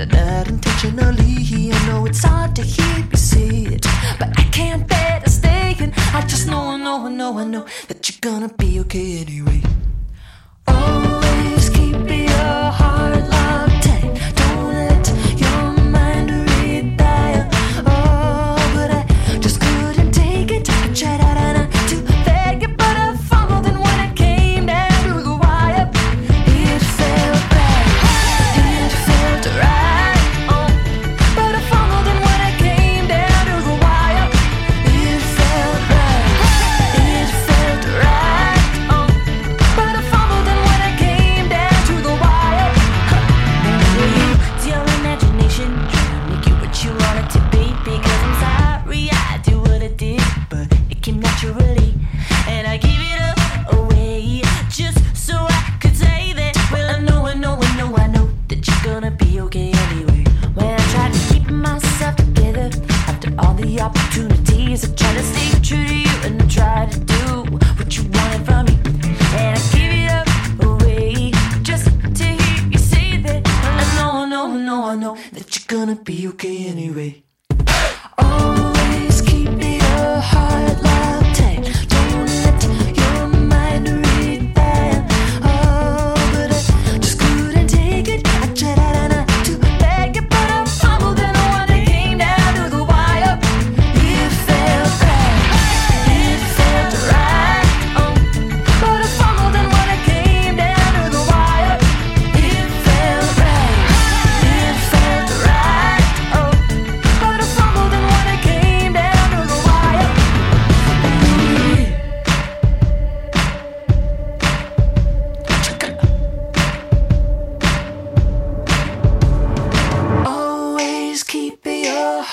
pretended that intentionally. I know it's hard to hear you say it, but I can't bear to stay. And I just know, I know, I know, I know that you're gonna be okay anyway. know that you're gonna be okay anyway. Always keep me a heart.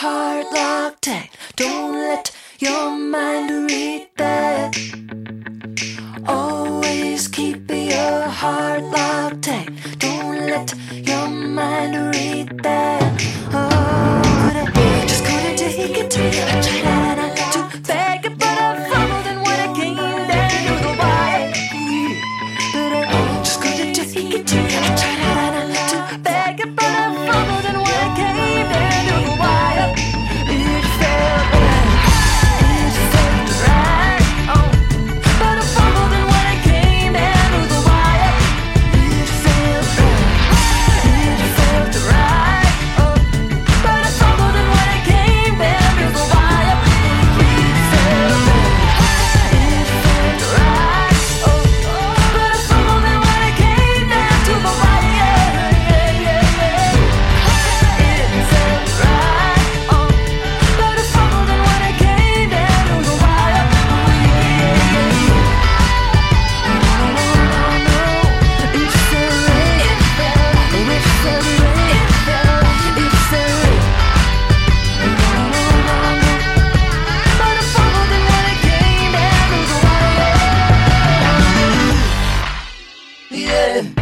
heart locked tight. Don't let your mind read that. Always keep your heart locked. yeah.